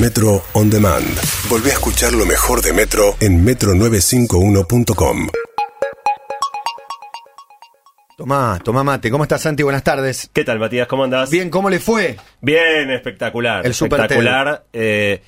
Metro On Demand. Volví a escuchar lo mejor de Metro en metro951.com. Tomá, tomá mate. ¿Cómo estás, Santi? Buenas tardes. ¿Qué tal, Matías? ¿Cómo andás? Bien, ¿cómo le fue? Bien, espectacular. El Super espectacular. Eh,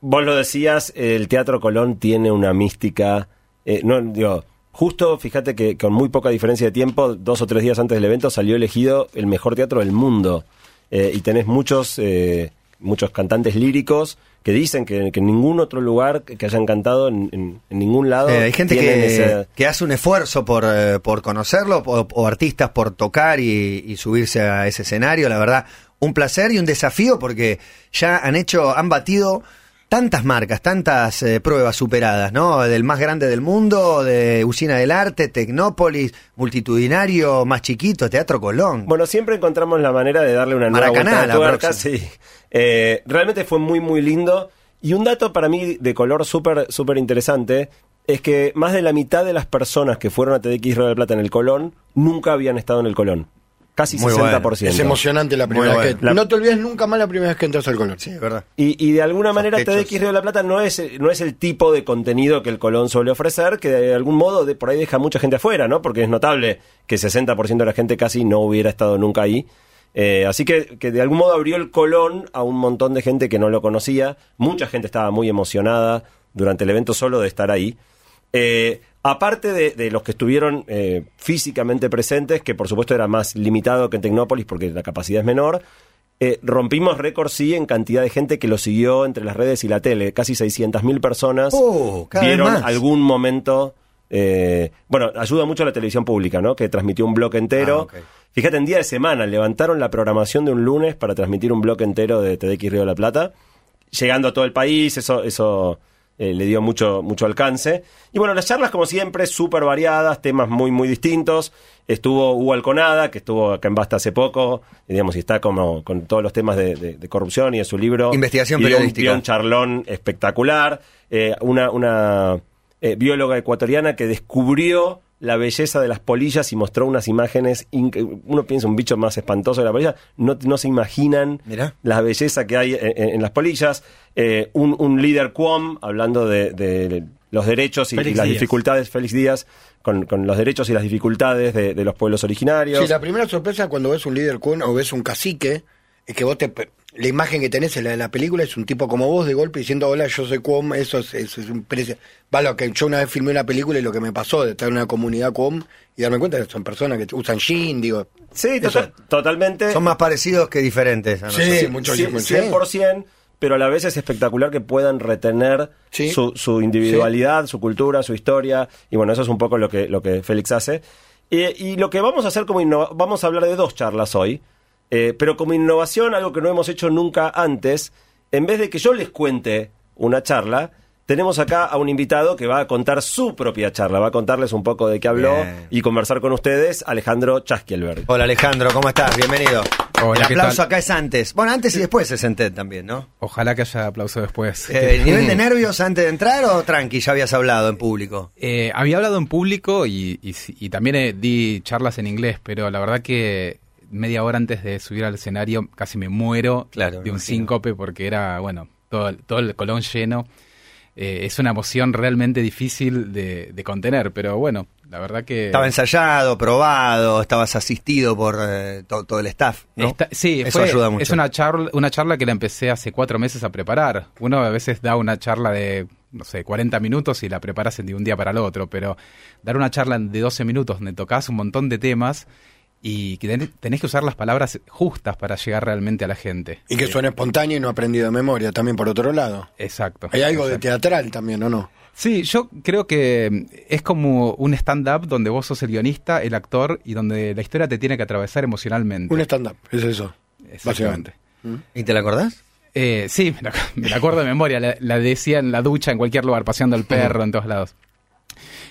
vos lo decías, el Teatro Colón tiene una mística. eh, no, digo, justo, fíjate que con muy poca diferencia de tiempo, dos o tres días antes del evento, salió elegido el mejor teatro del mundo. Eh, y tenés muchos, eh, muchos cantantes líricos que dicen que, que en ningún otro lugar que hayan cantado en, en- en ningún lado. Eh, hay gente que, ese- que hace un esfuerzo por, eh, por conocerlo o, o artistas por tocar y, y subirse a ese escenario. La verdad, un placer y un desafío porque ya han hecho, han batido tantas marcas, tantas eh, pruebas superadas, ¿no? Del más grande del mundo, de Usina del Arte, Tecnópolis, multitudinario, más chiquito, Teatro Colón. Bueno, siempre encontramos la manera de darle una nueva Maracaná, vuelta de tuerca, sí. Eh, realmente fue muy, muy lindo. Y un dato para mí de color súper, súper interesante es que más de la mitad de las personas que fueron a TDX Río de la Plata en el Colón nunca habían estado en el Colón. Casi Muy 60%. bueno. Es emocionante la primera Muy vez. bueno. que- No te olvides nunca más la primera vez que entras al color. sí, es verdad. Y, y de alguna manera Sospechos. TDX Río de la Plata no es, no es el tipo de contenido que el Colón suele ofrecer, que de algún modo de, por ahí deja mucha gente afuera, ¿no? Porque es notable que 60% de la gente casi no hubiera estado nunca ahí. Eh, así que, que de algún modo abrió el Colón a un montón de gente que no lo conocía. Mucha gente estaba muy emocionada durante el evento solo de estar ahí. Eh, aparte de, de los que estuvieron eh, físicamente presentes, que por supuesto era más limitado que en Tecnópolis porque la capacidad es menor, eh, rompimos récord sí en cantidad de gente que lo siguió entre las redes y la tele. Casi 600.000 personas Oh, vieron algún momento. eh, bueno, ayuda mucho la televisión pública, ¿no? Que transmitió un bloque entero. Ah. Fíjate, en día de semana levantaron la programación de un lunes para transmitir un bloque entero de TDX Río de la Plata, llegando a todo el país, eso, eso eh, le dio mucho, mucho alcance. Y bueno, las charlas, como siempre, súper variadas, temas muy, muy distintos. Estuvo Hugo Alconada, que estuvo acá en Basta hace poco, y digamos, y está como con todos los temas de, de- de corrupción y de su libro. Investigación Y un- periodística. un charlón espectacular. Eh, una una eh, bióloga ecuatoriana que descubrió la belleza de las polillas y mostró unas imágenes. Uno piensa un bicho más espantoso de la polilla. No, no se imaginan Mirá. la belleza que hay en, las polillas. Eh, un, un líder Cuom hablando de, de los derechos y, las dificultades. Félix Díaz. Con, con los derechos y las dificultades de, de los pueblos originarios. Sí, la primera sorpresa cuando ves un líder kun o ves un cacique es que vos te. La imagen que tenés en la, en la película es un tipo como vos de golpe diciendo hola yo soy Cuom, eso es, eso es un precio. Va lo que yo una vez filmé una película y lo que me pasó de estar en una comunidad Cuom y darme cuenta que son personas que usan jean, digo. Sí, total- totalmente. Son más parecidos que diferentes. a Sí, nosotros. mucho Cien- sí. 100%, pero a la vez es espectacular que puedan retener Sí. su, su individualidad, su cultura, su historia, y bueno, eso es un poco lo que, lo que Félix hace. Eh, y lo que vamos a hacer como innova- vamos a hablar de dos charlas hoy, eh, pero como innovación, algo que no hemos hecho nunca antes, en vez de que yo les cuente una charla, tenemos acá a un invitado que va a contar su propia charla, va a contarles un poco de qué habló Bien. y conversar con ustedes, Alejandro Chasquielberg. Hola Alejandro, ¿cómo estás? Bienvenido. Hola, El ¿qué aplauso tal? acá es antes. Bueno, antes y después se senté también, ¿no? Ojalá que haya aplauso después. Eh, ¿Nivel de nervios antes de entrar o tranqui? Ya habías hablado en público. Eh, había hablado en público y, y- y también eh, di charlas en inglés, pero la verdad que media hora antes de subir al escenario casi me muero Claro, de un síncope porque era, bueno, todo, el- todo el colón lleno. Eh, es una emoción realmente difícil de, de contener, pero bueno, la verdad que... Estaba ensayado, probado, estabas asistido por eh, to- todo el staff, ¿no? Sí, Eso fue- ayuda mucho. es una charla, una charla que la empecé hace cuatro meses a preparar. Uno a veces da una charla de, no sé, 40 minutos y la preparas de un día para el otro, pero dar una charla de 12 minutos donde tocas un montón de temas y que ten- tenés que usar las palabras justas para llegar realmente a la gente. Y que suena espontáneo y no aprendido de memoria, también por otro lado. Exacto. Hay algo de teatral también, ¿o no? Sí, yo creo que mm, es como un stand-up donde vos sos el guionista, el actor y donde la historia te tiene que atravesar emocionalmente. Un stand-up, es eso. Básicamente. ¿Y te la acordás? Eh, sí, me la, me la acuerdo de memoria. La, la decía en la ducha, en cualquier lugar, paseando al perro, en todos lados.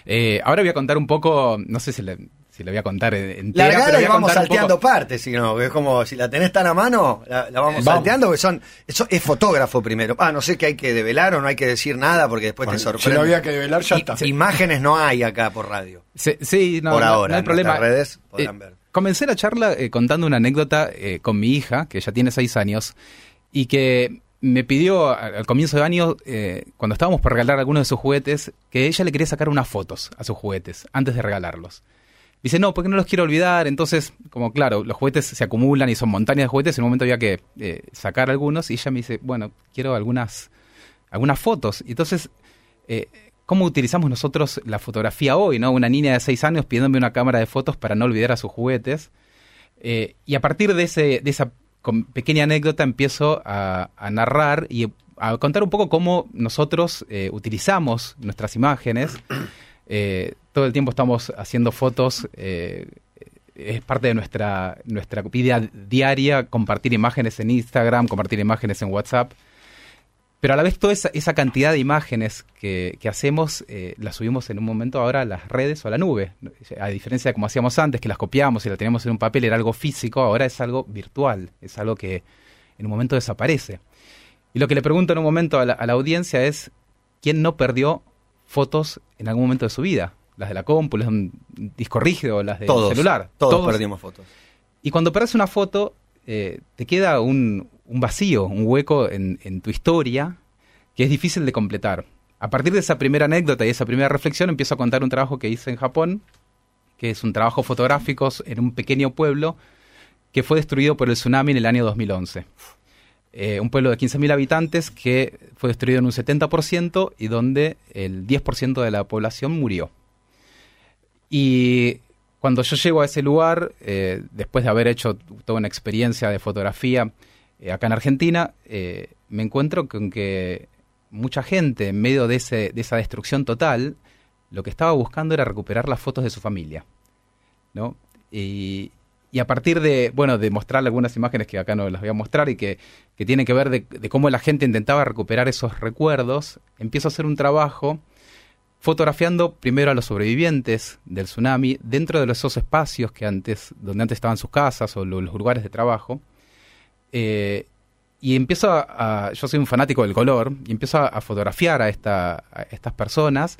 Eh, ahora voy a contar un poco, no sé si le, si le voy a contar en- entera, pero voy y a vamos contar un salteando partes, si no, es como si la tenés tan a mano, la, la vamos, Vamos. salteando, porque son, eso es fotógrafo primero. Ah, no sé qué hay que develar o no hay que decir nada porque después te Si sorprende. no había que develar, ya está. Imágenes no hay acá por radio. Sí, sí, no, Por no- ahora, no hay problema. nuestras redes podrán Eh, ver. Comencé la charla eh, contando una anécdota eh, con mi hija, que ya tiene seis años, y que me pidió al comienzo de año, eh, cuando estábamos por regalar algunos de sus juguetes, que ella le quería sacar unas fotos a sus juguetes antes de regalarlos. Dice, no, porque no los quiero olvidar. Entonces, como claro, los juguetes se acumulan y son montañas de juguetes, en un momento había que eh, sacar algunos y ella me dice, bueno, quiero algunas, algunas fotos. Entonces, eh, ¿cómo utilizamos nosotros la fotografía hoy? no Una niña de seis años pidiéndome una cámara de fotos para no olvidar a sus juguetes. Eh, y a partir de, ese, de esa pequeña anécdota empiezo a, narrar y a contar un poco cómo nosotros utilizamos nuestras imágenes. Eh, todo el tiempo estamos haciendo fotos. eh, es parte de nuestra, nuestra vida diaria compartir imágenes en Instagram, compartir imágenes en WhatsApp. Pero a la vez toda esa, cantidad de imágenes que, hacemos eh, las subimos en un momento ahora a las redes o a la nube. A diferencia de como hacíamos antes, que las copiábamos y las teníamos en un papel, era algo físico, ahora es algo virtual, es algo que en un momento desaparece. Y lo que le pregunto en un momento a la audiencia es, ¿quién no perdió fotos en algún momento de su vida? Las de la compu, las de un disco rígido, las del Todos, celular. Todos, perdimos fotos. Y cuando perdés una foto, eh, te queda un, un vacío, un hueco en, en tu historia que es difícil de completar. A partir de esa primera anécdota y esa primera reflexión, empiezo a contar un trabajo que hice en Japón, que es un trabajo fotográfico en un pequeño pueblo que fue destruido por el tsunami en el año 2011. Eh, un pueblo de 15.000 habitantes que fue destruido en un 70% y donde el 10% de la población murió. Y cuando yo llego a ese lugar, eh, después de haber hecho toda una experiencia de fotografía eh, acá en Argentina, me encuentro con que mucha gente, en medio de, de esa destrucción total, lo que estaba buscando era recuperar las fotos de su familia. ¿no? Y, y a partir de, bueno, de mostrarle algunas imágenes que acá no las voy a mostrar y que, que tienen que ver de, de cómo la gente intentaba recuperar esos recuerdos, empiezo a hacer un trabajo fotografiando primero a los sobrevivientes del tsunami dentro de esos espacios que antes, donde antes estaban sus casas o lo- los lugares de trabajo. Eh, y empiezo a, yo soy un fanático del color, y empiezo a, fotografiar a, a estas personas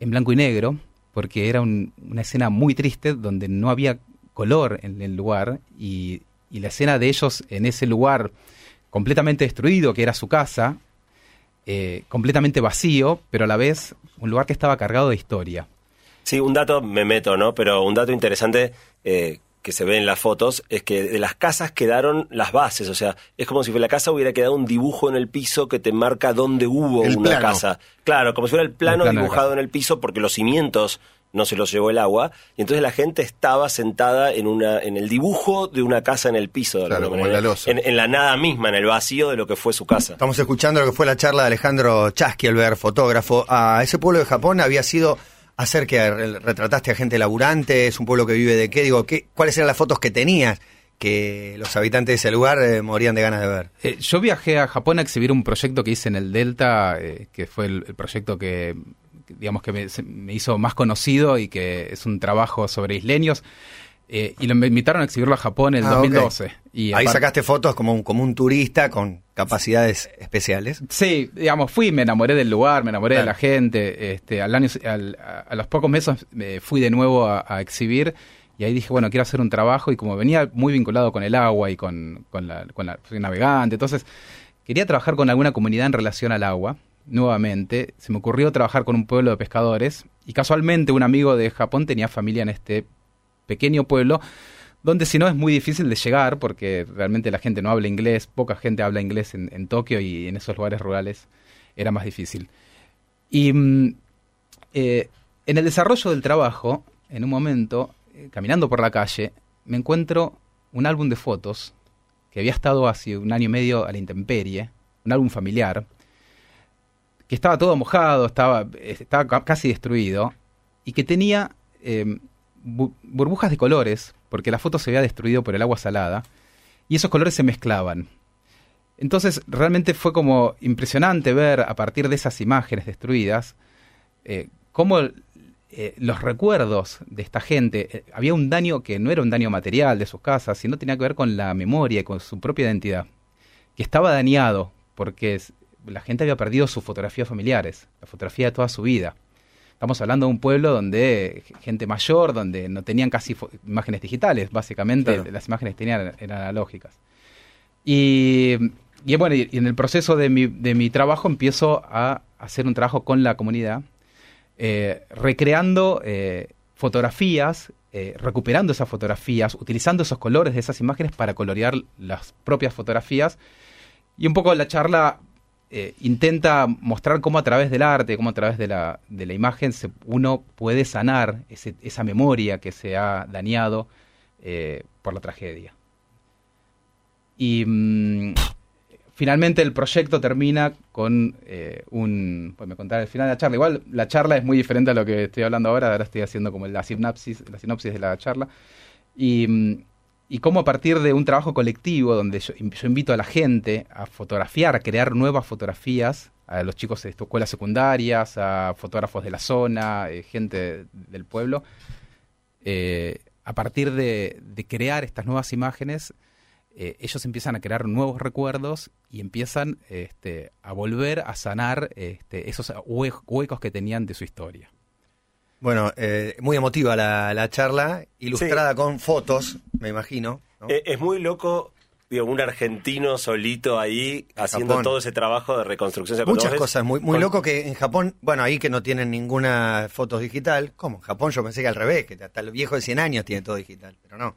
en blanco y negro, porque era un- una escena muy triste donde no había color en el lugar, y, y la escena de ellos en ese lugar completamente destruido, que era su casa, eh, completamente vacío, pero a la vez un lugar que estaba cargado de historia. Sí, un dato, me meto, ¿no? Pero un dato interesante eh, que se ve en las fotos es que de las casas quedaron las bases, o sea, es como si la casa hubiera quedado un dibujo en el piso que te marca dónde hubo El una plano. casa. Claro, como si fuera el plano, El dibujado en el piso porque los cimientos no se los llevó el agua, y entonces la gente estaba sentada en una en el dibujo de una casa en el piso, de Claro, alguna como en la losa. en, en la nada misma, en el vacío de lo que fue su casa. Estamos escuchando lo que fue la charla de Alejandro Chaskielberg, fotógrafo. A ese pueblo de Japón había sido hacer que retrataste a gente laburante, es un pueblo que vive de qué, digo, ¿qué, ¿cuáles eran las fotos que tenías que los habitantes de ese lugar eh, morían de ganas de ver? Eh, yo viajé a Japón a exhibir un proyecto que hice en el Delta, eh, que fue el, el proyecto que, digamos, que me, se- me hizo más conocido y que es un trabajo sobre isleños. Eh, y lo, me invitaron a exhibirlo a Japón en el Ah, ok. 2012. Y Ahí sacaste fotos como un, como un turista con capacidades especiales. Sí, digamos, fui, me enamoré del lugar, me enamoré de la gente. Este, al año, al- a, a los pocos meses me fui de nuevo a, a exhibir y ahí dije, bueno, quiero hacer un trabajo y como venía muy vinculado con el agua y con, con la, con la soy navegante, entonces quería trabajar con alguna comunidad en relación al agua. Nuevamente, se me ocurrió trabajar con un pueblo de pescadores y casualmente un amigo de Japón tenía familia en este pequeño pueblo donde si no es muy difícil de llegar porque realmente la gente no habla inglés, poca gente habla inglés en, Tokio y en esos lugares rurales era más difícil. Y mm, eh, en el desarrollo del trabajo, en un momento, eh, caminando por la calle, me encuentro un álbum de fotos que había estado hace un año y medio a la intemperie, un álbum familiar, que estaba todo mojado, estaba, estaba ca- casi destruido, y que tenía bu- burbujas de colores, porque la foto se había destruido por el agua salada, y esos colores se mezclaban. Entonces, realmente fue como impresionante ver a partir de esas imágenes destruidas eh, cómo eh, los recuerdos de esta gente, eh, había un daño que no era un daño material de sus casas, sino tenía que ver con la memoria y con su propia identidad, que estaba dañado porque la gente había perdido sus fotografías familiares, la fotografía de toda su vida. Estamos hablando de un pueblo donde gente mayor, donde no tenían casi imágenes digitales, básicamente Claro. las imágenes que tenían eran analógicas. Y y bueno, y, y en el proceso de mi, de mi trabajo empiezo a hacer un trabajo con la comunidad, eh, recreando eh, fotografías, eh, recuperando esas fotografías, utilizando esos colores de esas imágenes para colorear las propias fotografías. Y un poco la charla eh, intenta mostrar cómo a través del arte, cómo a través de la, imagen uno puede sanar esa memoria que se ha dañado eh, por la tragedia. Y mm, finalmente el proyecto termina con eh, un... Pues me contaré el final de la charla. Igual la charla es muy diferente a lo que estoy hablando ahora. Ahora estoy haciendo como la sinapsis, la sinopsis de la charla. Y, mm, y cómo a partir de un trabajo colectivo donde yo, invito a la gente a fotografiar, a crear nuevas fotografías, a los chicos de escuelas secundarias, a fotógrafos de la zona, eh, gente del pueblo, eh, a partir de, crear estas nuevas imágenes, eh, ellos empiezan a crear nuevos recuerdos y empiezan este, a volver a sanar este, esos hue- huecos que tenían de su historia. Bueno, eh, muy emotiva la, la charla, ilustrada con fotos, me imagino. ¿no? Eh, es muy loco, digo, un argentino solito ahí haciendo Japón. todo ese trabajo de reconstrucción. Muchas cosas, muy, muy con- loco que en Japón, bueno, ahí que no tienen ninguna fotos digital, ¿cómo? En Japón yo pensé que al revés, que hasta el viejo de 100 años tiene todo digital, pero no.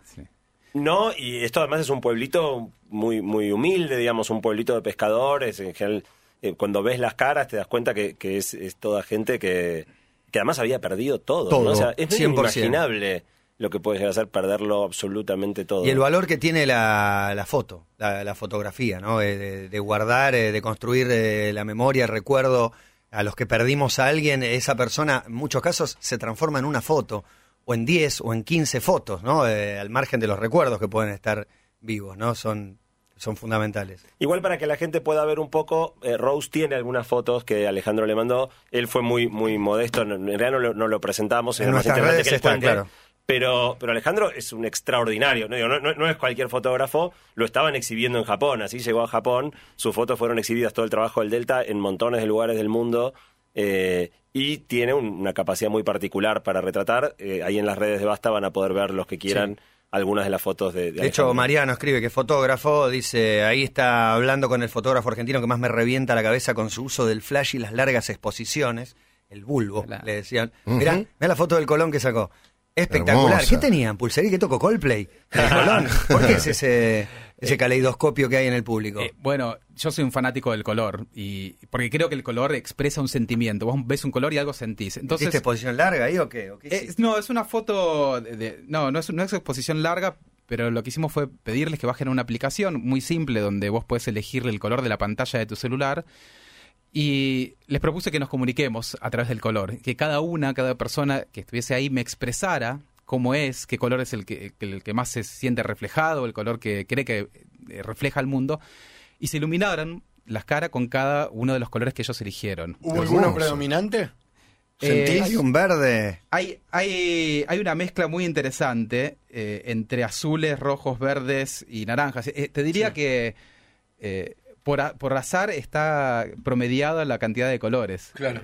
No, y esto además es un pueblito muy, muy humilde, digamos, un pueblito de pescadores. En general, eh, cuando ves las caras te das cuenta que, que es, es toda gente que, que además había perdido todo. Todo, ¿no? O sea, es medio 100%. inimaginable lo que puede llegar a ser perderlo absolutamente todo. Y el valor que tiene la, la foto, la, la fotografía, ¿no? Eh, De, de guardar, eh, de construir eh, la memoria, el recuerdo. A los que perdimos a alguien, esa persona en muchos casos se transforma en una foto, o en 10 o en 15 fotos, ¿no? Eh, al margen de los recuerdos que pueden estar vivos, ¿no? Son, son fundamentales. Igual para que la gente pueda ver un poco, eh, Rose tiene algunas fotos que Alejandro le mandó. Él fue muy muy modesto, en realidad no lo, no lo presentamos. En más nuestras redes que él está, cuente. claro. Pero, pero Alejandro es un extraordinario. No, no, no- es cualquier fotógrafo, lo estaban exhibiendo en Japón. Así llegó a Japón, sus fotos fueron exhibidas todo el trabajo del Delta en montones de lugares del mundo. eh, y tiene un- una capacidad muy particular para retratar. Eh, ahí en las redes de Basta van a poder ver los que quieran algunas de las fotos de, de De hecho. Mariano escribe que es fotógrafo, dice, ahí está hablando con el fotógrafo argentino que más me revienta la cabeza con su uso del flash y las largas exposiciones, el bulbo, le decían. Ujú. Mirá, mirá la foto del Colón que sacó. Espectacular. Hermosa. ¿Qué tenían? ¿Pulsería que tocó Coldplay? ¿El Colón? ¿Por qué es ese, ese caleidoscopio que hay en el público? Eh, bueno, yo soy un fanático del color y porque creo que el color expresa un sentimiento. Vos ves un color y algo sentís. Entonces, ¿Hiciste exposición larga ahí o qué? ¿O qué Eh, no, es una foto de, de- no, no es, no es exposición larga, pero lo que hicimos fue pedirles que bajen una aplicación muy simple donde vos puedes elegir el color de la pantalla de tu celular y les propuse que nos comuniquemos a través del color, que cada una, cada persona que estuviese ahí me expresara cómo es, qué color es el que, que- el que más se siente reflejado, el color que cree que eh, refleja el mundo, y se iluminaran las caras con cada uno de los colores que ellos eligieron. ¿Hubo Hermoso. alguno predominante? Eh, ¿Sentís? Hay un verde. Hay, hay, hay una mezcla muy interesante eh, entre azules, rojos, verdes y naranjas. Eh, te diría que eh, por, por azar está promediada la cantidad de colores. Claro.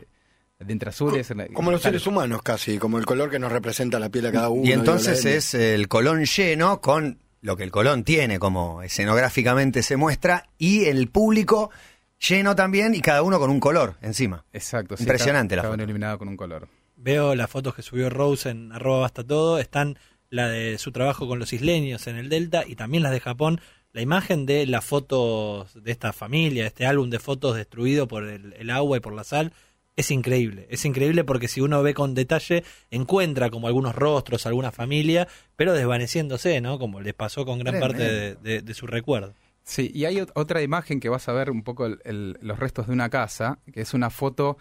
De entre azules. Como los seres humanos casi, como el color que nos representa la piel a cada uno. Y entonces la- es el Colón lleno con lo que el Colón tiene, como escenográficamente se muestra, y el público lleno también y cada uno con un color encima. Exacto. sí, Impresionante la cada- cada foto. iluminado con un color. Veo las fotos que subió Rose en arroba basta todo, están la de su trabajo con los isleños en el Delta y también las de Japón. La imagen de las fotos de esta familia, este álbum de fotos destruido por el, el agua y por la sal, es increíble. Es increíble porque si uno ve con detalle, encuentra como algunos rostros, alguna familia, pero desvaneciéndose, ¿no? Como les pasó con gran parte de, de- de su recuerdo. Sí, y hay ot- otra imagen que vas a ver un poco el- el- los restos de una casa, que es una foto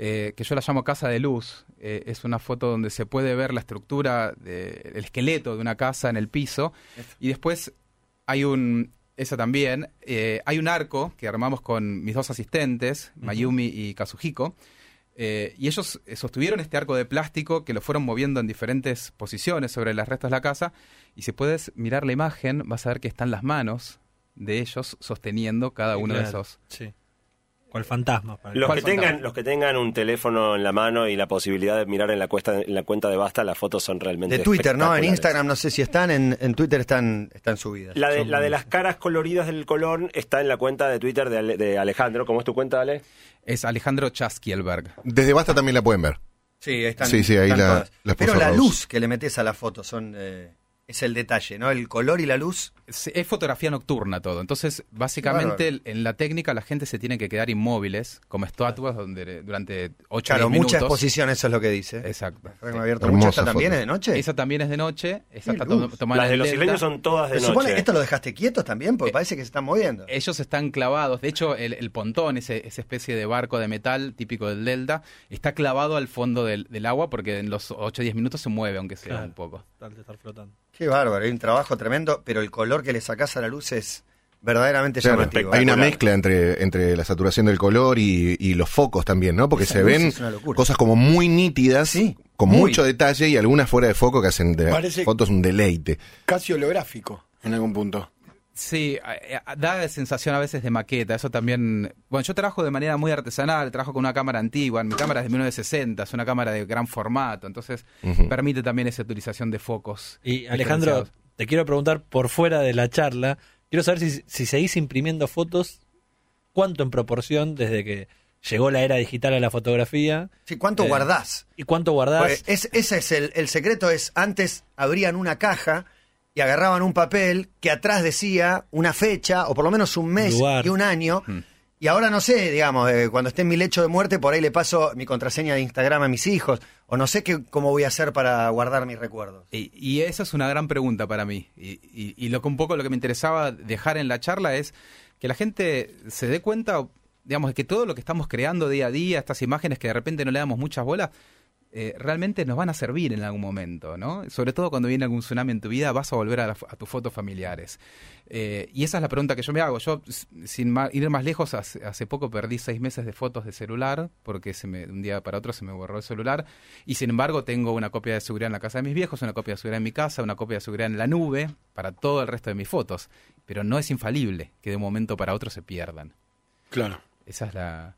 eh, que yo la llamo casa de luz. Eh, es una foto donde se puede ver la estructura, de- el esqueleto de una casa en el piso. Y después hay un, esa también, eh, hay un arco que armamos con mis dos asistentes, Mayumi y Kazuhiko. Eh, y ellos eh, sostuvieron este arco de plástico que lo fueron moviendo en diferentes posiciones sobre las restos de la casa. Y si puedes mirar la imagen, vas a ver que están las manos de ellos sosteniendo cada uno de esos. Sí. Cual fantasma. Los ¿Cuál que, tengan, fantasma? los que tengan un teléfono en la mano y la posibilidad de mirar en la, cuesta, en la cuenta de Basta, las fotos son realmente De Twitter, ¿no? En. Instagram no sé si están, en, en Twitter están, están subidas. La de, Son- la de las caras coloridas del colón está en la cuenta de Twitter de, Ale- de Alejandro. ¿Cómo es tu cuenta, Ale? Es Alejandro Chaskielberg. Desde Basta también la pueden ver. Sí, están, Sí, sí, ahí están la- todas. Pero la luz que le metes a la foto son eh, es el detalle, ¿no? El color y la luz. Es es fotografía nocturna todo. Entonces, básicamente, en la técnica la gente se tiene que quedar inmóviles, como estatuas, donde durante 8 Claro, o 10 mucha minutos. exposición, eso es lo que dice. Exacto. Abierto Hermosa mucho. ¿Esta también es de noche? Esa también es de noche. Esa está tomada Las de los isleños son todas de Se supone noche. que esto lo dejaste quietos también, porque Eh, parece que se están moviendo. Ellos están clavados. De hecho, el, el pontón, ese, esa especie de barco de metal típico del delta, está clavado al fondo del, del agua porque en los 8 o 10 minutos se mueve, aunque sea Claro. un poco. Tal de estar flotando. Qué bárbaro, hay un trabajo tremendo, pero el color que le sacás a la luz es verdaderamente llamativo. hay una mezcla entre, entre la saturación del color y, y los focos también, ¿no? Porque Esa se ven cosas como muy nítidas, Sí, con muy. mucho detalle y algunas fuera de foco que hacen de Parece- fotos un deleite. Casi holográfico en algún punto. Sí, da sensación a veces de maqueta, eso también... Bueno, yo trabajo de manera muy artesanal, trabajo con una cámara antigua, mi cámara es de 1960, es una cámara de gran formato, entonces permite también esa utilización de focos. Y Alejandro, te quiero preguntar por fuera de la charla, quiero saber si, si seguís imprimiendo fotos, cuánto en proporción desde que llegó la era digital a la fotografía Sí, ¿Cuánto Eh, guardás? y cuánto guardás. Pues es, ese es el, el secreto, es antes abrían una caja y agarraban un papel que atrás decía una fecha, o por lo menos un mes Lugar. y un año. Hmm. Y ahora no sé, digamos, eh, cuando esté en mi lecho de muerte, por ahí le paso mi contraseña de Instagram a mis hijos, o no sé qué, cómo voy a hacer para guardar mis recuerdos. Y, y esa es una gran pregunta para mí. Y, y- y lo que un poco lo que me interesaba dejar en la charla es que la gente se dé cuenta, digamos, de que todo lo que estamos creando día a día, estas imágenes que de repente no le damos muchas bolas, eh, realmente nos van a servir en algún momento, ¿no? Sobre todo cuando viene algún tsunami en tu vida, vas a volver a, la- a tus fotos familiares. Eh, y esa es la pregunta que yo me hago. Yo, sin ma- ir más lejos, hace, hace poco perdí seis meses de fotos de celular, porque se me, de un día para otro se me borró el celular. Y sin embargo, tengo una copia de seguridad en la casa de mis viejos, una copia de seguridad en mi casa, una copia de seguridad en la nube, para todo el resto de mis fotos. Pero no es infalible que de un momento para otro se pierdan. Claro. Esa es la.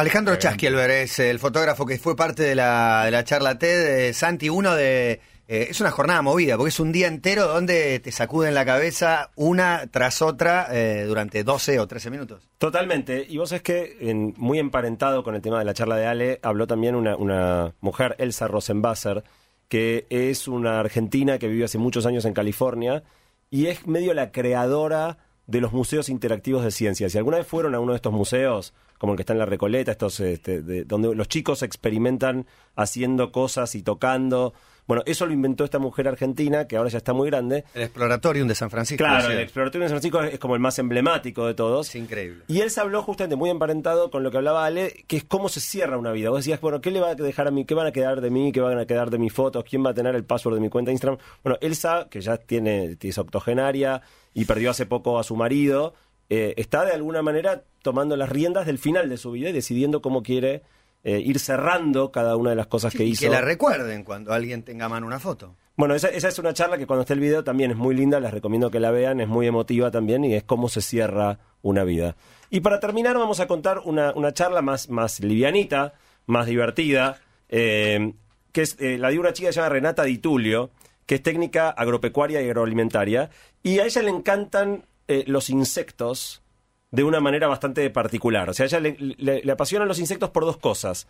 Alejandro Chaskielberg es el fotógrafo que fue parte de la, de la charla TED. eh, Santi, uno de... eh, es una jornada movida, porque es un día entero donde te sacuden la cabeza una tras otra eh, durante 12 o 13 minutos. Totalmente. Y vos es que, en- muy emparentado con el tema de la charla de Ale, habló también una, una mujer, Elsa Rosenbasser, que es una argentina que vive hace muchos años en California y es medio la creadora de los museos interactivos de ciencia. Si alguna vez fueron a uno de estos museos, como el que está en la Recoleta, estos este, de- donde los chicos experimentan haciendo cosas y tocando. Bueno, eso lo inventó esta mujer argentina, que ahora ya está muy grande. El Exploratorium de San Francisco. Claro, sí. el Exploratorio de San Francisco es como el más emblemático de todos. Es increíble. Y él se habló justamente muy emparentado con lo que hablaba Ale, que es cómo se cierra una vida. Vos decías, bueno, ¿qué le va a dejar a mí? ¿Qué van a quedar de mí? ¿Qué van a quedar de mis fotos? ¿Quién va a tener el password de mi cuenta de Instagram? Bueno, Elsa, que ya tiene, es octogenaria y perdió hace poco a su marido, eh, está de alguna manera tomando las riendas del final de su vida y decidiendo cómo quiere eh, ir cerrando cada una de las cosas que y hizo. que la recuerden cuando alguien tenga a mano una foto. Bueno, esa, esa es una charla que cuando esté el video también es muy linda, les recomiendo que la vean, es muy emotiva también y es cómo se cierra una vida. Y para terminar vamos a contar una, una charla más, más livianita, más divertida, eh, que es eh, la de una chica que se llama Renata Di Tulio, que es técnica agropecuaria y agroalimentaria, y a ella le encantan los insectos de una manera bastante particular. O sea, a ella le, le- le apasionan los insectos por dos cosas.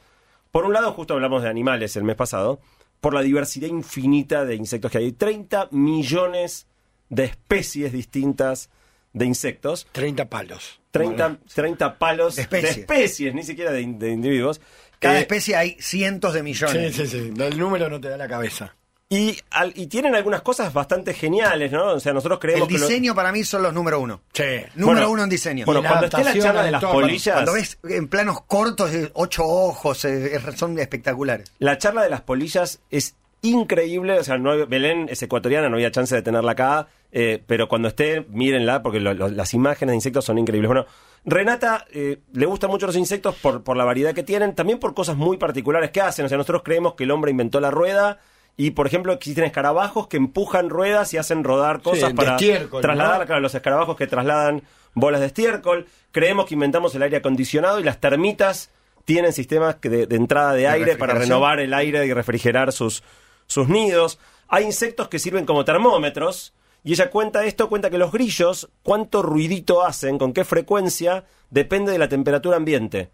Por un lado, justo hablamos de animales el mes pasado, por la diversidad infinita de insectos que hay. 30 millones de especies distintas de insectos. 30 palos. 30, 30 palos De especies. especies, ni siquiera de, in- de individuos. Cada Eh, especie hay cientos de Sí, millones. sí, sí. El número no te da la cabeza. Y, al- y tienen algunas cosas bastante geniales, ¿no? O sea, nosotros El creemos que... lo- diseño para mí son los número uno. Sí. Número Bueno, uno en diseño. Bueno, cuando esté la charla de las polillas... Cuando ves en planos cortos, ocho ojos, eh, son espectaculares. La charla de las polillas es increíble. O sea, no Belén es ecuatoriana, no había chance de tenerla acá. eh, pero cuando esté, mírenla, porque lo- lo- las imágenes de insectos son increíbles. Bueno, Renata eh, le gustan mucho los insectos por, por la variedad que tienen, también por cosas muy particulares que hacen. O sea, nosotros creemos que el hombre inventó la rueda Y, por ejemplo, existen escarabajos que empujan ruedas y hacen rodar cosas para trasladar, ¿no? claro, los escarabajos que trasladan bolas de estiércol. Creemos que inventamos el aire acondicionado y las termitas tienen sistemas de, de entrada de, aire para renovar el aire y refrigerar sus, sus nidos. Hay insectos que sirven como termómetros. Y ella cuenta esto, cuenta que los grillos, cuánto ruidito hacen, con qué frecuencia, depende de la temperatura ambiente.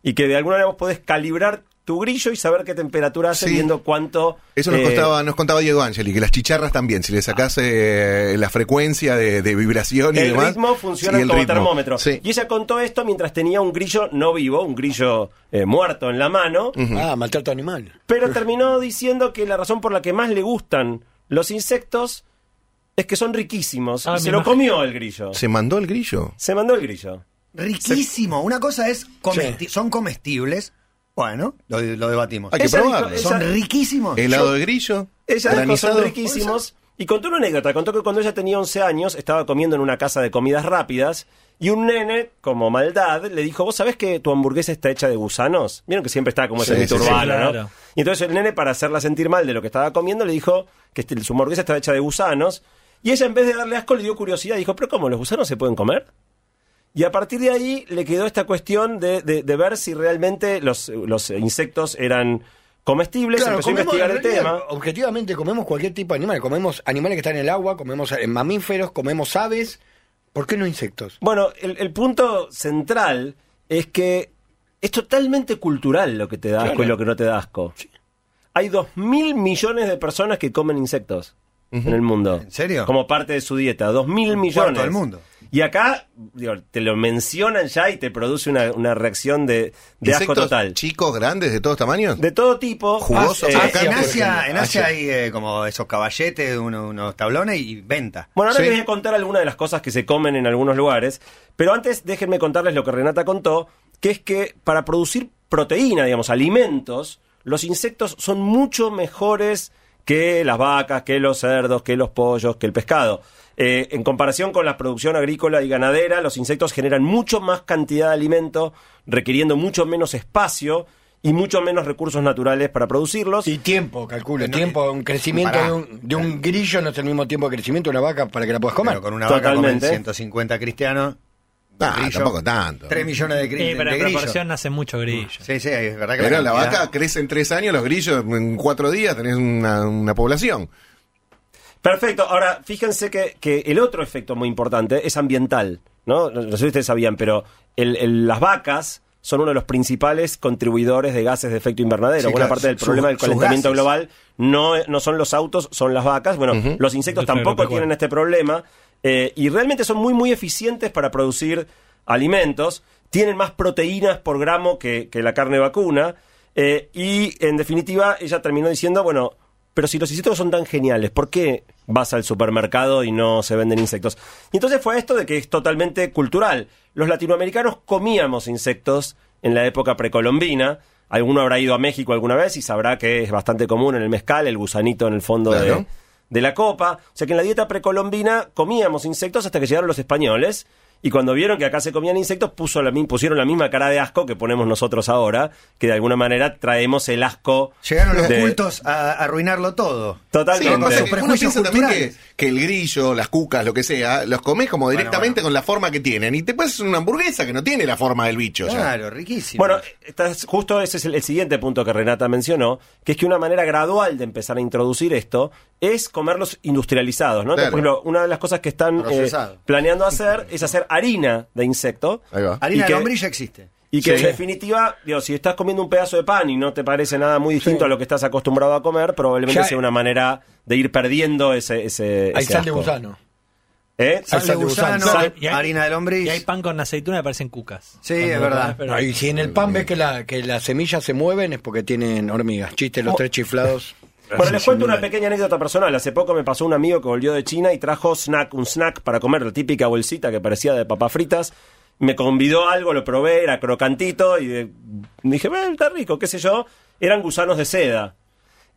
Y que de alguna manera vos podés calibrar tu grillo y saber qué temperatura hace Sí. viendo cuánto... Eso nos, eh, contaba, nos contaba Diego Angeli, que las chicharras también, si le sacás eh, la frecuencia de, de vibración y el demás. ritmo funciona sí, el como ritmo. termómetro. Sí. Y ella contó esto mientras tenía un grillo no vivo, un grillo eh, muerto en la mano, Ah, maltrato animal. pero terminó diciendo que la razón por la que más le gustan los insectos es que son riquísimos. Ah, y se lo imagino. comió el grillo. ¿Se mandó el grillo? Se mandó el grillo. Riquísimo. Una cosa es, comesti- son comestibles. Bueno, lo, lo debatimos. Hay que probarlo. Son riquísimos. ¿Helado de grillo? Ella dijo, son riquísimos. Y contó una anécdota. Contó que cuando ella tenía 11 años estaba comiendo en una casa de comidas rápidas y un nene, como maldad, le dijo, ¿vos sabés que tu hamburguesa está hecha de gusanos? Vieron que siempre está como ese Sí, mito sí, sí. urbano, ¿no? Claro. Y entonces el nene, para hacerla sentir mal de lo que estaba comiendo, le dijo que este- su hamburguesa estaba hecha de gusanos. Y ella, en vez de darle asco, le dio curiosidad. Dijo, ¿pero cómo? ¿Los gusanos se pueden comer? Y a partir de ahí le quedó esta cuestión de, de- de ver si realmente los, los insectos eran comestibles. Claro, Empezó a investigar el realidad, tema. Objetivamente comemos cualquier tipo de animal. Comemos animales que están en el agua, comemos eh, mamíferos, comemos aves. ¿Por qué no insectos? Bueno, el, el punto central es que es totalmente cultural lo que te da asco y lo que no te da asco. Hay dos mil millones de personas que comen insectos en el mundo. ¿En serio? Como parte de su dieta. Dos mil millones. del mundo. Y acá, digo, te lo mencionan ya y te produce una, una reacción de, de asco ¿Insectos total. chicos, grandes, de todos tamaños? De todo tipo. Jugosos, Eh, acá, en Asia, en Asia Asia. hay eh, como esos caballetes, uno- unos tablones y venta. Bueno, ahora Sí. les voy a contar algunas de las cosas que se comen en algunos lugares, pero antes déjenme contarles lo que Renata contó, que es que para producir proteína, digamos, alimentos, los insectos son mucho mejores que las vacas, que los cerdos, que los pollos, que el pescado. Eh, en comparación con la producción agrícola y ganadera, los insectos generan mucho más cantidad de alimento, requiriendo mucho menos espacio y mucho menos recursos naturales para producirlos. Y tiempo, calculo. No, tiempo, un crecimiento de un, de un grillo no es el mismo tiempo de crecimiento de una vaca para que la puedas comer. Pero con una vaca comen Totalmente. 150 cristianos. Ah, grillo, tampoco tanto. 3 millones de, gri- Sí, pero de en grillos. proporción nace mucho grillo. Sí, sí, es verdad que Pero la vaca crece en tres años, los grillos en cuatro días tenés una, una población. Perfecto. Ahora, fíjense que, que el otro efecto muy importante es ambiental. No, no sé si ustedes sabían, pero el- el- las vacas son uno de los principales contribuidores de gases de efecto invernadero. Sí, Buena claro, parte del problema del calentamiento global no, no son los autos, son las vacas. Bueno, los insectos tampoco tienen este problema eh, y realmente son muy, muy eficientes para producir alimentos. Tienen más proteínas por gramo que, que la carne vacuna. eh, y en definitiva, ella terminó diciendo, bueno, pero si los insectos son tan geniales, ¿por qué vas al supermercado y no se venden insectos? Y entonces fue esto de que es totalmente cultural. Los latinoamericanos comíamos insectos en la época precolombina. Alguno habrá ido a México alguna vez y sabrá que es bastante común en el mezcal, el gusanito en el fondo de, de la copa. O sea que en la dieta precolombina comíamos insectos hasta que llegaron los españoles. Y cuando vieron que acá se comían insectos, puso la, pusieron la misma cara de asco que ponemos nosotros ahora, que de alguna manera traemos el asco. Llegaron los de- cultos a arruinarlo todo. Sí, Totalmente. lo que pasa es Sus que uno piensa también que, el grillo, las cucas, lo que sea, los comes como directamente bueno. con la forma que tienen. Y te puedes hacer una hamburguesa que no tiene la forma del bicho. ya. Claro, riquísimo. Bueno, estás- justo ese es el, el siguiente punto que Renata mencionó, que es que una manera gradual de empezar a introducir esto es comerlos industrializados, ¿no? Claro. Por ejemplo, una de las cosas que están eh, planeando hacer es hacer harina de insecto. Ahí va. Harina y de lombriz ya existe. Y que Sí. en definitiva, digo, si estás comiendo un pedazo de pan y no te parece nada muy distinto Sí. a lo que estás acostumbrado a comer, probablemente Ya- sea una manera de ir perdiendo ese, ese, Hay ese sal de asco. gusano. ¿Eh? Sal de sal de gusano. gusano, Sal- y hay- harina de lombriz. Y hay pan con aceituna que parecen cucas. Sí, es verdad. pero- Y si en el pan ves que, la, que las semillas se mueven es porque tienen hormigas. Chiste, los tres chiflados. Bueno, les cuento una pequeña anécdota personal. Hace poco me pasó un amigo que volvió de China y trajo snack, un snack para comer, la típica bolsita que parecía de papas fritas. Me convidó algo, lo probé, era crocantito y eh, dije, bueno, está rico, qué sé yo. Eran gusanos de seda.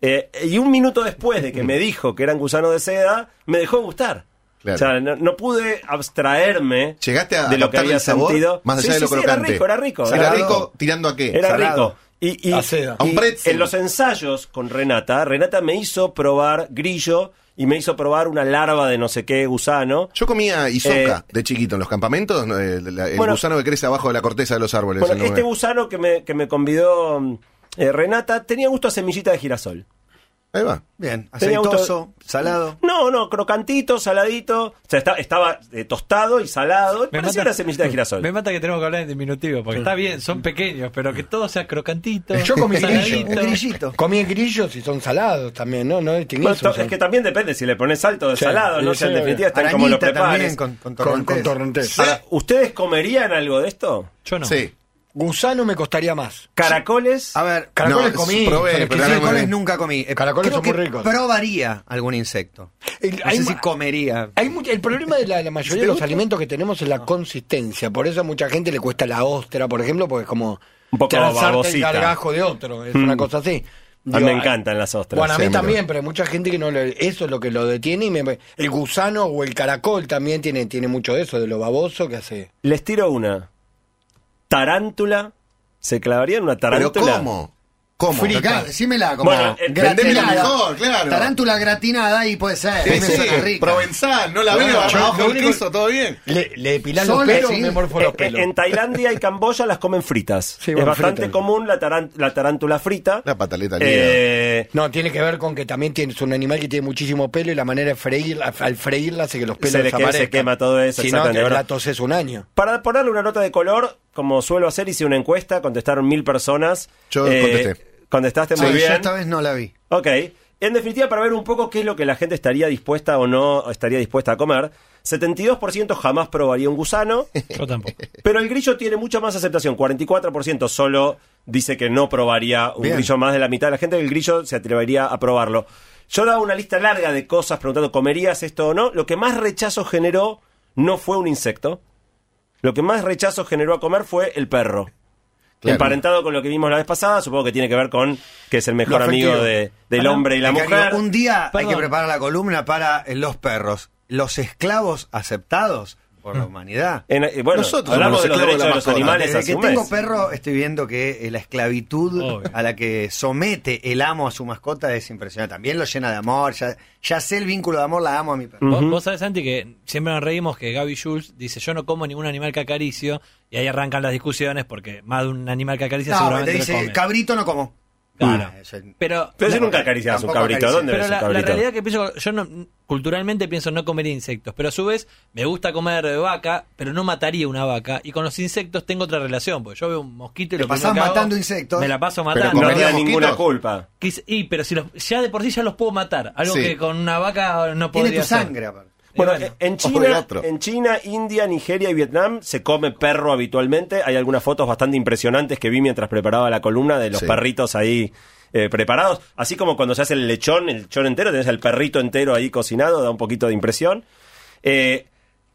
Eh, y un minuto después de que me dijo que eran gusanos de seda, me dejó de gustar. Claro. O sea, no, no pude abstraerme ¿Llegaste a de lo que había el sabor? sentido. Más allá Sí, de lo sí, crocante. era rico, era rico. Era rico tirando a qué? Era Salado. rico. Y, y- A seda. A un y pretzel. en los ensayos con Renata, Renata me hizo probar grillo y me hizo probar una larva de no sé qué gusano. Yo comía isoca Eh, de chiquito en los campamentos, ¿no? el, el Bueno, gusano que crece abajo de la corteza de los árboles. Bueno, este gusano que me, que me convidó eh, Renata tenía gusto a semillita de girasol. Ahí va. Bien, aceitoso, salado. No, no, crocantito, saladito. O sea, está- estaba eh, tostado y salado. Parecía una semillita de girasol. Me mata que tenemos que hablar en diminutivo, porque está bien, son pequeños, pero que todo sea crocantito. Yo comí grillo. Un grillito. Comí grillos y son salados también, ¿no? No Bueno, es que también depende si le pones salto de Sí, salado, ¿no? O sea, en sí. definitiva está en cómo lo prepares. también con, con con, con. Ahora, ¿ustedes comerían algo de esto? Yo no. Sí. Gusano me costaría más. ¿Caracoles? A ver, Caracoles No, comí. probé, pero no caracoles nunca comí. Eh, Caracoles creo son muy ricos. Probaría algún insecto. El- No hay sé si comería. Hay mucho- el problema de la, la mayoría de los alimentos que tenemos es la consistencia. Por eso a mucha gente le cuesta la ostra, por ejemplo, porque es como Un poco trazarte el gargajo de otro. Es Mm. una cosa así. A mí me Digo, encantan las ostras. Bueno, a mí Siempre. también, pero hay mucha gente que no le, eso es lo que lo detiene. Y me- el gusano o el caracol también tiene, tiene mucho de eso, de lo baboso que hace. Les tiro una. Tarántula. ¿Se clavarían una ¿Pero tarántula? cómo? ¿Cómo? Frita. Claro, decímela como Bueno, eh, gratinada. mejor, claro. Tarántula gratinada y puede ser. Sí, sí, suena rica. provenzal, no la veo, abajo lo el único- queso, todo bien. Le, le depilás los pelos, sí. me morfo los Eh, pelos. En Tailandia y Camboya las comen fritas. Sí, es bueno, bastante fritas. común la, taran- la tarántula frita. La pataleta al Eh, No, tiene que ver con que también tiene, es un animal que tiene muchísimo pelo y la manera de freírla, al freírla hace que los pelos Se desaparezcan. se quema todo eso, Si no, la toses un año. Para ponerle una nota de color, como suelo hacer, hice una encuesta, contestaron mil personas. Yo contesté. Contestaste muy Sí, bien. yo esta vez no la vi. Ok. En definitiva, para ver un poco qué es lo que la gente estaría dispuesta o no estaría dispuesta a comer, 72% jamás probaría un gusano, Yo tampoco. pero el grillo tiene mucha más aceptación. 44% solo dice que no probaría un Bien. grillo, más de la mitad de la gente del grillo se atrevería a probarlo. Yo daba una lista larga de cosas preguntando, ¿comerías esto o no? Lo que más rechazo generó no fue un insecto. Lo que más rechazo generó a comer fue el perro. Claro. Emparentado con lo que vimos la vez pasada, supongo que tiene que ver con que es el mejor amigo de- del Pará. hombre y la mujer. Un día hay que preparar la columna para los perros. Los esclavos aceptados por la humanidad. En- eh, bueno, Nosotros hablamos de los derechos de los animales Desde hace que un tengo mes. perro estoy viendo que eh, la esclavitud Obvio. a la que somete el amo a su mascota es impresionante. También lo llena de amor. Ya, ya sé el vínculo de amor, la amo a mi perro. Vos, Ujú. vos sabés, Santi, que siempre nos reímos que Gaby Jules dice: Yo no como ningún animal que acaricio. Y ahí arrancan las discusiones porque más de un animal que acaricia No, te seguramente lo dice, come. cabrito no como. Claro. Eso- Pero, Pero la- nunca acaricias un Tampoco cabrito. ¿Dónde pero ves la, un la cabrito? realidad que pienso, yo no, culturalmente pienso no comer insectos, pero a su vez me gusta comer vaca, pero no mataría una vaca. Y con los insectos tengo otra relación, porque yo veo un mosquito y lo pasás que hago, matando insectos. Me la paso Pero matando. no ¿Comería tiene ninguna culpa. Quis- Y, pero si los, ya de por sí ya los puedo matar. Algo Sí. que con una vaca no Tiene podría tu hacer. sangre, aparte. Bueno, bueno, en China, en China, India, Nigeria y Vietnam se come perro habitualmente. Hay algunas fotos bastante impresionantes que vi mientras preparaba la columna de los Sí. perritos ahí eh, preparados. Así como cuando se hace el lechón, el lechón entero, tenés el perrito entero ahí cocinado, da un poquito de impresión. Eh,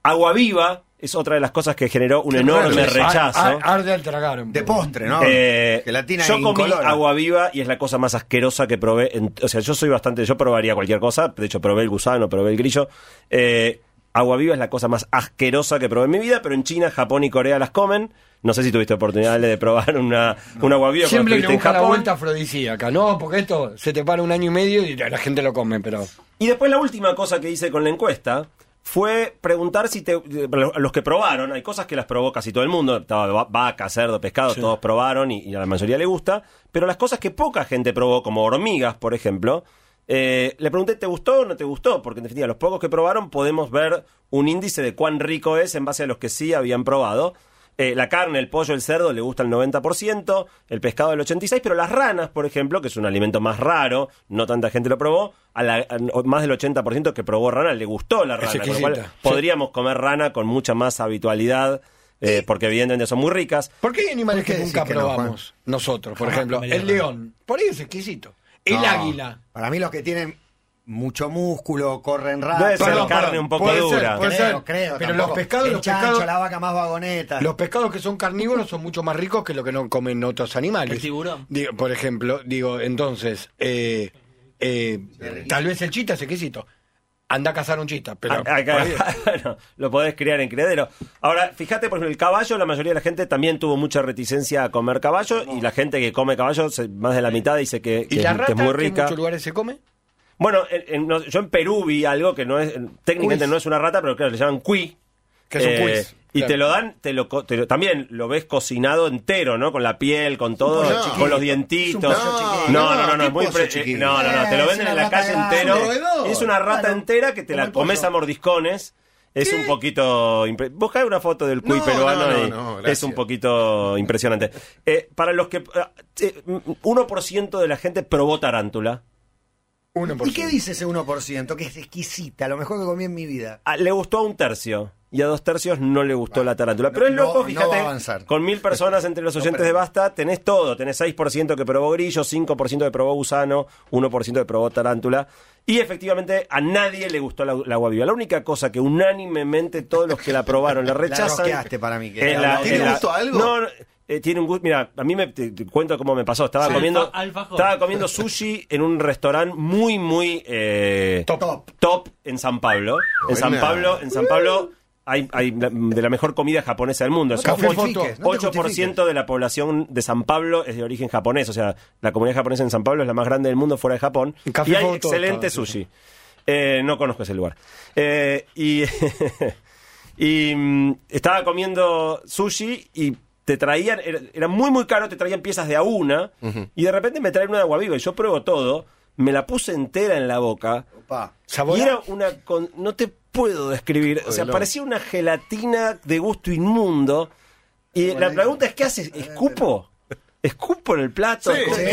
agua viva es otra de las cosas que generó un enorme raro. rechazo. Ar- ar- arde al tragar. un De postre, ¿no? Eh, Gelatina yo comí incolora. agua viva y es la cosa más asquerosa que probé. en- o sea, yo soy bastante. Yo probaría cualquier cosa. De hecho, probé el gusano, probé el grillo. Eh, agua viva es la cosa más asquerosa que probé en mi vida, pero en China, Japón y Corea las comen. No sé si tuviste oportunidad de probar una, un agua viva Siempre le estuviste en busca la Japón. vuelta afrodisíaca, ¿no? Porque esto se te para un año y medio y la gente lo come, pero... Y después la última cosa que hice con la encuesta fue preguntar si te, a los que probaron, hay cosas que las probó casi todo el mundo, vaca, cerdo, pescado, todos probaron y, y a la mayoría le gusta, pero las cosas que poca gente probó, como hormigas, por ejemplo, eh, le pregunté, ¿te gustó o no te gustó? Porque en definitiva, los pocos que probaron podemos ver un índice de cuán rico es en base a los que sí habían probado. Eh, la carne, el pollo, el cerdo le gusta el 90%, el pescado el 86%, pero las ranas, por ejemplo, que es un alimento más raro, no tanta gente lo probó, a la- a- más del 80% que probó rana le gustó la rana, con lo cual podríamos comer rana con mucha más habitualidad, eh, porque evidentemente son muy ricas. ¿Por qué hay animales ¿Por qué que nunca decís que no, probamos? Nosotros, por Jamás ejemplo. El león. Por ahí es exquisito. El No, águila. Para mí los que tienen mucho músculo, corren rápido. Debe ser carne un poco puede ser, dura. puede Creo, ser. creo, Pero tampoco. los pescados, El los chancho, pescados, la vaca más vagoneta. los pescados que son carnívoros son mucho más ricos que lo que no comen otros animales. El tiburón. Digo, por ejemplo, digo, entonces, eh, eh, tal vez el chita es exquisito. Anda a cazar un chista, pero... Ah, acá- bueno, lo podés criar en criadero. Ahora, fíjate, por ejemplo, el caballo, la mayoría de la gente también tuvo mucha reticencia a comer caballo y la gente que come caballo, se- más de la mitad dice que, ¿Y la es, que rata es muy que en rica. muchos lugares se come? Bueno, en- en- no- yo en Perú vi algo que no es, técnicamente Quiz. no es una rata, pero claro, le llaman cuy. Que es un Eh, quiz. Y Claro. te lo dan, te lo, co- te lo- también lo ves cocinado entero, ¿no? Con la piel, con todo, con los dientitos. Es un pollo no, no, no, no, ¿qué es muy chiquito? No, no, no, te lo Eh, venden en la calle entero. Es una rata entera que te la comes a mordiscones. Es un poquito. Busca una foto del cuy No, peruano no, no, y no, es un poquito impresionante. Eh, para los que. eh, 1% de la gente probó tarántula. ¿Y qué dice ese 1%? Que es exquisita, lo mejor que comí en mi vida. Ah, le gustó a un tercio y a dos tercios no le gustó la tarántula. no- Pero es no- loco, no fíjate, va a avanzar. con mil personas entre los oyentes de Basta, tenés todo. Tenés 6% que probó grillo, 5% que probó gusano, 1% que probó tarántula. Y efectivamente a nadie le gustó la, la agua viva. La única cosa que unánimemente todos los que la probaron la rechazan... rosqueaste para mí, que la- ¿Tiene la- gusto algo? No, no, eh, tiene un gusto... Mira, a mí me te- te cuento cómo me pasó. Estaba Sí. comiendo... Alfa- estaba comiendo sushi en un restaurante muy, muy... eh, Top. top en San Pablo. En San. Pablo, en San Pablo hay, hay de la mejor comida japonesa del mundo. No Es te un ocho- justifiques, no te 8% de la población de San Pablo es de origen japonés. O sea, la comunidad japonesa en San Pablo es la más grande del mundo fuera de Japón. Café Y hay Foto excelente sushi. Eh, no conozco ese lugar. Eh, y y mm, estaba comiendo sushi y te traían, era, era muy muy caro, te traían piezas de a una y de repente me traen una de agua viva y yo pruebo todo, me la puse entera en la boca y era una con- no te puedo describir, o sea, parecía una gelatina de gusto inmundo y la pregunta es ¿qué haces? ¿Escupo? ¿Escupo en el plato? Sí, ¿Cómo- sí.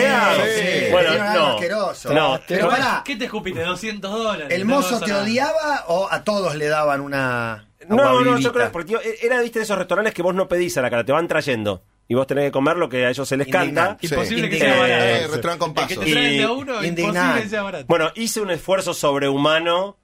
Bueno, no. asqueroso. No, Pero pará, ¿Qué te escupiste? 200 dólares. ¿el mozo te nada. odiaba o a todos le daban una No, no, yo creo porque tío, era, viste, de esos restaurantes que vos no pedís a la cara, te van trayendo. Y vos tenés que comer lo que a ellos se les canta. Imposible que sea barato. Eh, restaurante con que pasos. te de uno, imposible que sea barato. Bueno, hice un esfuerzo sobrehumano,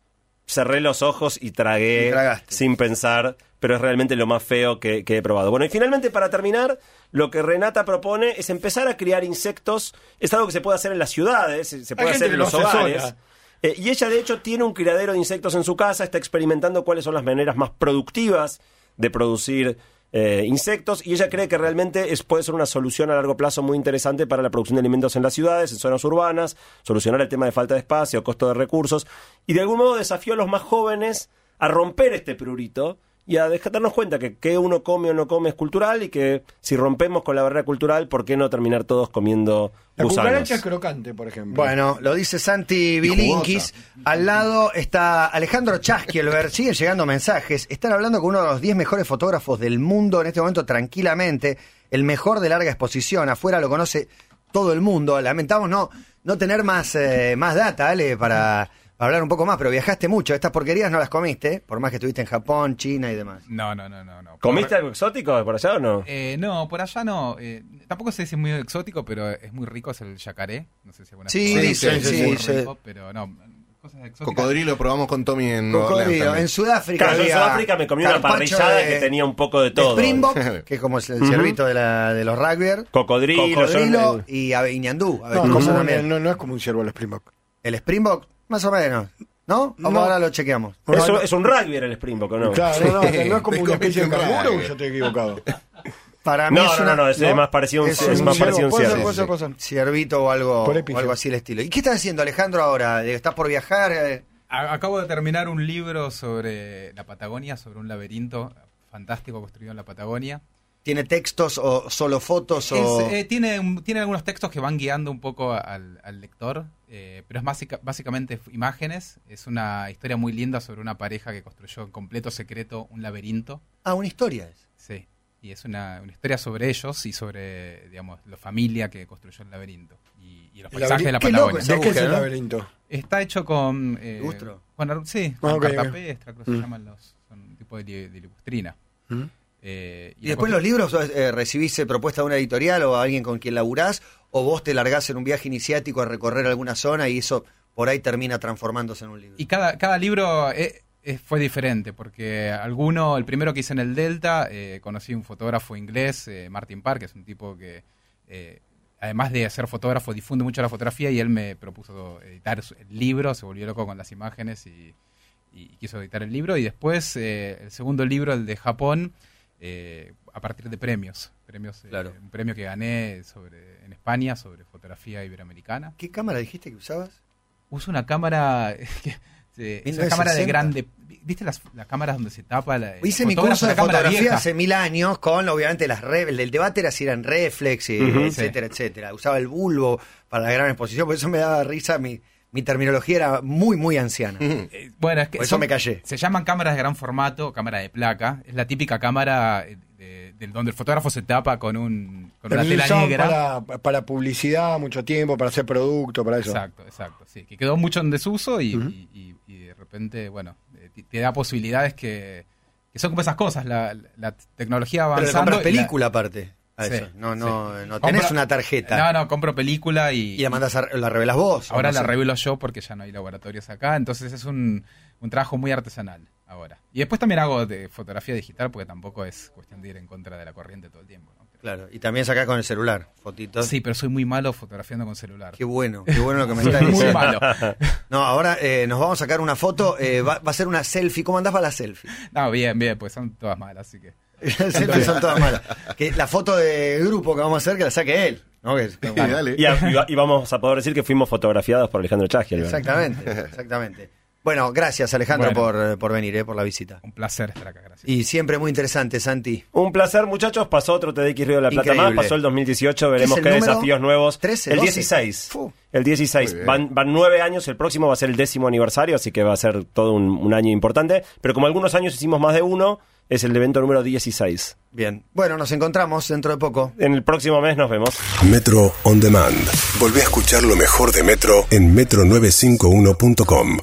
cerré los ojos y tragué sin pensar, pero es realmente lo más feo que, que he probado. Bueno, y finalmente, para terminar, lo que Renata propone es empezar a criar insectos. Es algo que se puede hacer en las ciudades, se puede hacer en lo los hogares. Eh, y ella, de hecho, tiene un criadero de insectos en su casa, está experimentando cuáles son las maneras más productivas de producir eh, insectos y ella cree que realmente es, puede ser una solución a largo plazo muy interesante para la producción de alimentos en las ciudades, en zonas urbanas, solucionar el tema de falta de espacio, costo de recursos y de algún modo desafió a los más jóvenes a romper este prurito y a dejar- darnos cuenta que que uno come o no come es cultural y que si rompemos con la barrera cultural, ¿por qué no terminar todos comiendo La gusanos? cucaracha es crocante, por ejemplo. Bueno, lo dice Santi Bilinkis. Al lado está Alejandro Chaskielberg. Siguen llegando mensajes. Están hablando con uno de los 10 mejores fotógrafos del mundo en este momento tranquilamente. El mejor de larga exposición. Afuera lo conoce todo el mundo. Lamentamos no, no tener más, eh, más data, Ale, para, para hablar un poco más. Pero viajaste mucho. Estas porquerías no las comiste, por más que estuviste en Japón, China y demás. No, no, no, no. no. ¿Comiste algo exótico por allá o no? Eh, no, por allá no. eh, tampoco sé si es muy exótico, pero es muy rico, es el yacaré. No sé si alguna Sí, sí, sí. rico, Pero no, cosas exóticas. Cocodrilo probamos con Tommy en Cocodrilo. En Sudáfrica. Claro, yo en Sudáfrica me comí una parrillada de- que tenía un poco de de todo. Springbok, que es como el ciervito de, la, de los rugby. Cocodrilo, Cocodrilo yo- y ñandú. no, también. no, no es como un ciervo el Springbok. El Springbok, más o menos. ¿No? Vamos No. ahora lo chequeamos. Es, un- es un rugby el Springbok, ¿o ¿no? Claro, no, no, no es como Te una especie de canguro, o yo estoy equivocado. Para mí No, es no, una- no, no, es más parecido a un- es más ciervo, parecido a un puede ser, ciervo. puede ser, puede ser. Ciervito o algo, o algo así el estilo. ¿Y qué estás haciendo, Alejandro, ahora? ¿Estás por viajar? Eh, Acabo de terminar un libro sobre la Patagonia, sobre un laberinto fantástico construido en la Patagonia. ¿Tiene textos o solo fotos? O... Es, eh, tiene, tiene algunos textos que van guiando un poco al, al lector, eh, pero es básica- básicamente imágenes. Es una historia muy linda sobre una pareja que construyó en completo secreto un laberinto. Ah, una historia es. Sí, y es una, una historia sobre ellos y sobre, digamos, la familia que construyó el laberinto y, y los El paisajes de la loco Patagonia. ¿De qué es el laberinto? Está hecho con... Eh, ¿Lustro? Bueno, sí, Ah, con ok, cartapestra, creo que Mm. se llaman los... Son un tipo de, li- de. ¿Mm? Eh, ¿Y después los libros eh, recibís eh, propuesta de una editorial o alguien con quien laburás? ¿O vos te largás en un viaje iniciático a recorrer alguna zona y eso por ahí termina transformándose en un libro? Y cada, cada libro eh, eh, fue diferente, porque alguno, el primero que hice en el Delta, eh, conocí un fotógrafo inglés, Martin Park, que es un tipo que, eh, además de ser fotógrafo, difunde mucho la fotografía y él me propuso editar el libro, se volvió loco con las imágenes y, y quiso editar el libro. Y después eh, el segundo libro, el de Japón, eh, a partir de premios. premios eh, Claro. Un premio que gané sobre, en España sobre fotografía iberoamericana. ¿Qué cámara dijiste que usabas? Uso una cámara... que- eh, es una 1960. cámara de grande... ¿Viste las, las cámaras donde se tapa la... Hice mi curso de fotografía vieja? hace mil años con, obviamente, las re- el debate era si eran reflex, y Ujú. etcétera, etcétera. Usaba el bulbo para la gran exposición, por eso me daba risa, mi, mi terminología era muy, muy anciana. Eh, Bueno, es que Por eso me callé. Se llaman cámaras de gran formato, cámara de placa. Es la típica cámara eh, de- del donde el fotógrafo se tapa con un con Pero una tela negra. para, para publicidad mucho tiempo, para hacer producto, para eso. Exacto, exacto. Sí, que quedó mucho en desuso y, y- y- y de repente, bueno, eh, te- te da posibilidades que, que son como esas cosas. La, la tecnología Pero le avanzando. compras y la- película aparte. A Sí, eso. No, no, sí. no tenés Compro- una tarjeta. No, no, compro película y. Y la mandas a, la revelas vos. Ahora no la sé. revelo yo porque ya no hay laboratorios acá, entonces es un, un trabajo muy artesanal ahora. Y después también hago de fotografía digital porque tampoco es cuestión de ir en contra de la corriente todo el tiempo. ¿no? Pero- Claro, y también sacás con el celular, fotitos. Sí, pero soy muy malo fotografiando con celular. Qué bueno, qué bueno lo que me estás Soy muy diciendo. malo. No, ahora eh, nos vamos a sacar una foto, eh, va, va a ser una selfie. ¿Cómo andás para la selfie? No, bien, bien, pues son todas malas, así que. Las selfies son todas malas. Que la foto de grupo que vamos a hacer, que la saque él. ¿no? Que- que- Sí, dale. Y, a- vamos a poder decir que fuimos fotografiados por Alejandro Chagel. Exactamente, exactamente. Bueno, gracias Alejandro Bueno. por, eh, por venir, eh, por la visita. Un placer estar acá, gracias. Y siempre muy interesante, Santi. Un placer, muchachos. Pasó otro TDX Río de la Plata Increíble. más. Pasó el 2018. Veremos ¿Qué desafíos nuevos. 13, el 12. 16. Fu. El 16. Muy bien. Van, van nueve años. El próximo va a ser el décimo aniversario. Así que va a ser todo un, un año importante. Pero como algunos años hicimos más de uno, es el evento número 16. Bien. Bueno, nos encontramos dentro de poco. En el próximo mes nos vemos. Metro On Demand. Volvé a escuchar lo mejor de Metro en metro951.com.